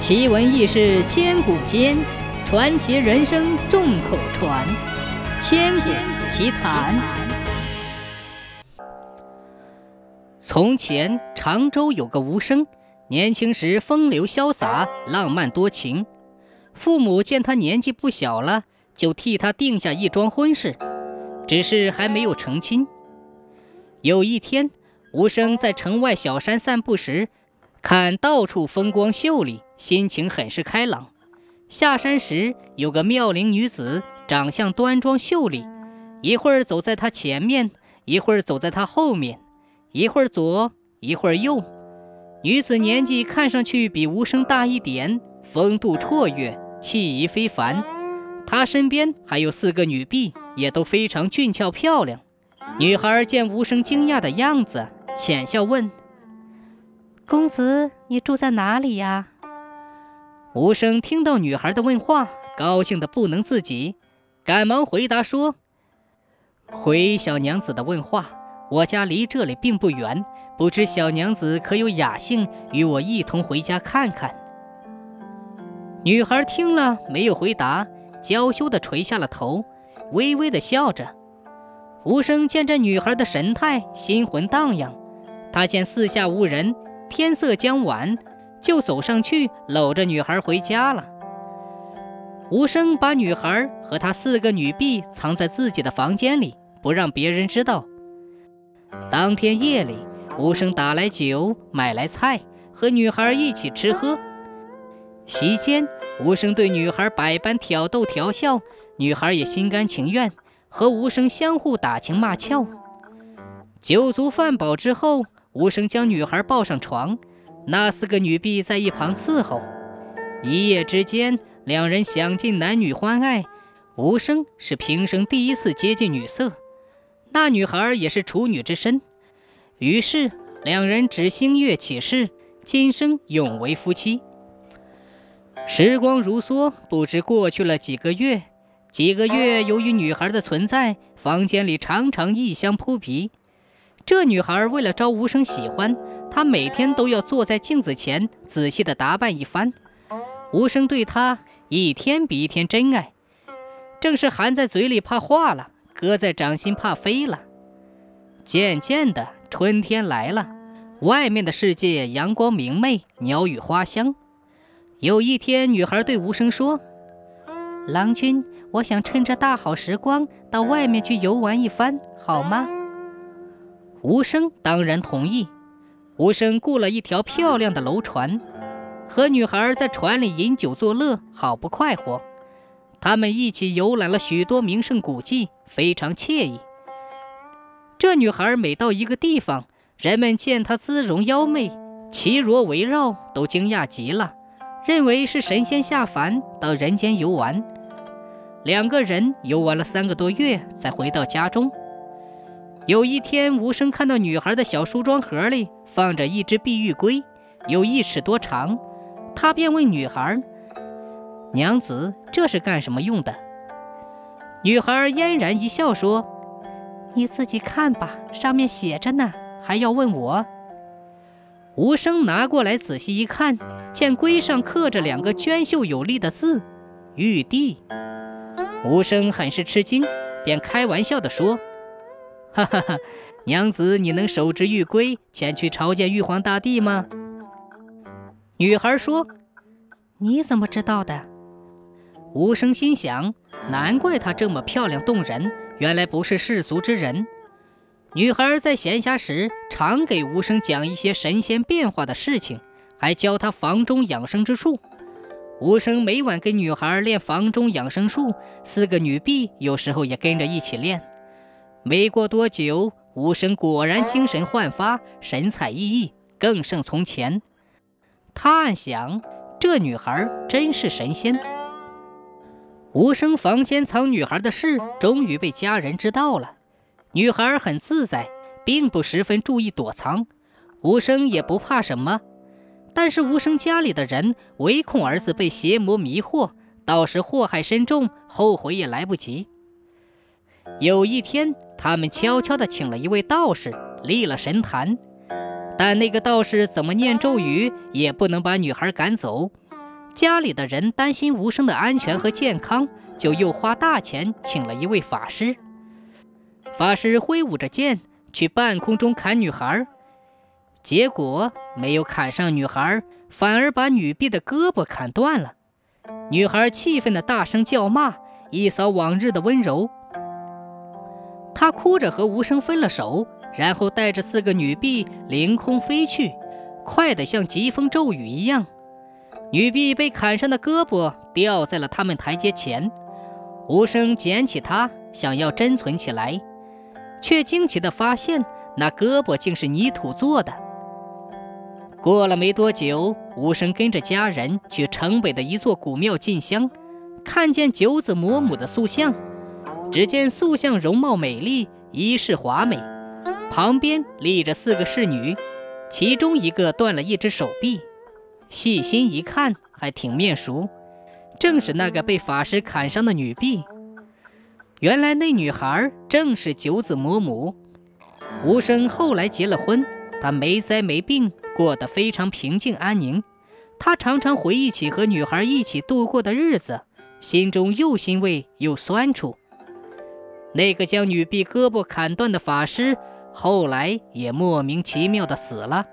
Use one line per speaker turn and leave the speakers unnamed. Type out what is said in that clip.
奇闻异事千古间，传奇人生众口传。千古奇谈。从前，常州有个吴生，年轻时风流潇洒，浪漫多情。父母见他年纪不小了，就替他定下一桩婚事，只是还没有成亲。有一天，吴生在城外小山散步时，看到处风光秀丽。心情很是开朗。下山时，有个妙龄女子，长相端庄秀丽，一会儿走在他前面，一会儿走在他后面，一会儿左，一会儿右。女子年纪看上去比吴生大一点，风度绰约，气仪非凡。她身边还有四个女婢，也都非常俊俏漂亮。女孩见吴生惊讶的样子，浅笑问：“
公子，你住在哪里呀？”
无声听到女孩的问话，高兴的不能自己，赶忙回答说：“回小娘子的问话，我家离这里并不远，不知小娘子可有雅兴，与我一同回家看看。”女孩听了没有回答，娇羞的垂下了头，微微的笑着。无声见这女孩的神态，心魂荡漾，他见四下无人，天色将晚。就走上去，搂着女孩回家了。吴生把女孩和他四个女婢藏在自己的房间里，不让别人知道。当天夜里，吴生打来酒，买来菜，和女孩一起吃喝。席间，吴生对女孩百般挑逗调笑，女孩也心甘情愿和吴生相互打情骂俏。酒足饭饱之后，无声将女孩抱上床。那四个女婢在一旁伺候，一夜之间，两人享尽男女欢爱。无声是平生第一次接近女色，那女孩也是处女之身，于是两人只星月起誓，今生永为夫妻。时光如梭，不知过去了几个月。几个月，由于女孩的存在，房间里常常异香扑鼻。这女孩为了招吴生喜欢，她每天都要坐在镜子前仔细的打扮一番。吴生对她一天比一天真爱，正是含在嘴里怕化了，搁在掌心怕飞了。渐渐的，春天来了，外面的世界阳光明媚，鸟语花香。有一天，女孩对吴生说：“
郎君，我想趁着大好时光到外面去游玩一番，好吗？”
吴生当然同意。吴生雇了一条漂亮的楼船，和女孩在船里饮酒作乐，好不快活。他们一起游览了许多名胜古迹，非常惬意。这女孩每到一个地方，人们见她姿容妖媚，绮罗围绕，都惊讶极了，认为是神仙下凡到人间游玩。两个人游玩了三个多月，才回到家中。有一天，吴生看到女孩的小梳妆盒里放着一只碧玉龟，有一尺多长。他便问女孩：“娘子，这是干什么用的？”女孩嫣然一笑说：“
你自己看吧，上面写着呢，还要问我？”
吴生拿过来仔细一看，见龟上刻着两个娟秀有力的字“玉帝”。吴生很是吃惊，便开玩笑地说。哈哈哈，娘子，你能手执玉龟前去朝见玉皇大帝吗？女孩说：“
你怎么知道的？”
无声心想：难怪她这么漂亮动人，原来不是世俗之人。女孩在闲暇时常给无声讲一些神仙变化的事情，还教他房中养生之术。无声每晚给女孩练房中养生术，四个女婢有时候也跟着一起练。没过多久，吴生果然精神焕发，神采奕奕，更胜从前。他暗想：这女孩真是神仙。吴生房间藏女孩的事，终于被家人知道了。女孩很自在，并不十分注意躲藏。吴生也不怕什么。但是吴生家里的人唯恐儿子被邪魔迷惑，到时祸害深重，后悔也来不及。有一天，他们悄悄地请了一位道士，立了神坛。但那个道士怎么念咒语，也不能把女孩赶走。家里的人担心无声的安全和健康，就又花大钱请了一位法师。法师挥舞着剑去半空中砍女孩，结果没有砍上女孩，反而把女婢的胳膊砍断了。女孩气愤的大声叫骂，一扫往日的温柔。他哭着和无声分了手，然后带着四个女婢凌空飞去，快得像疾风骤雨一样。女婢被砍伤的胳膊掉在了他们台阶前，无声捡起它，想要珍存起来，却惊奇地发现那胳膊竟是泥土做的。过了没多久，无声跟着家人去城北的一座古庙进香，看见九子魔母的塑像。只见塑像容貌美丽，衣饰华美，旁边立着四个侍女，其中一个断了一只手臂。细心一看，还挺面熟，正是那个被法师砍伤的女婢。原来那女孩正是九子魔母。无声后来结了婚，他没灾没病，过得非常平静安宁。他常常回忆起和女孩一起度过的日子，心中又欣慰又酸楚。那个将女婢胳膊砍断的法师，后来也莫名其妙的死了。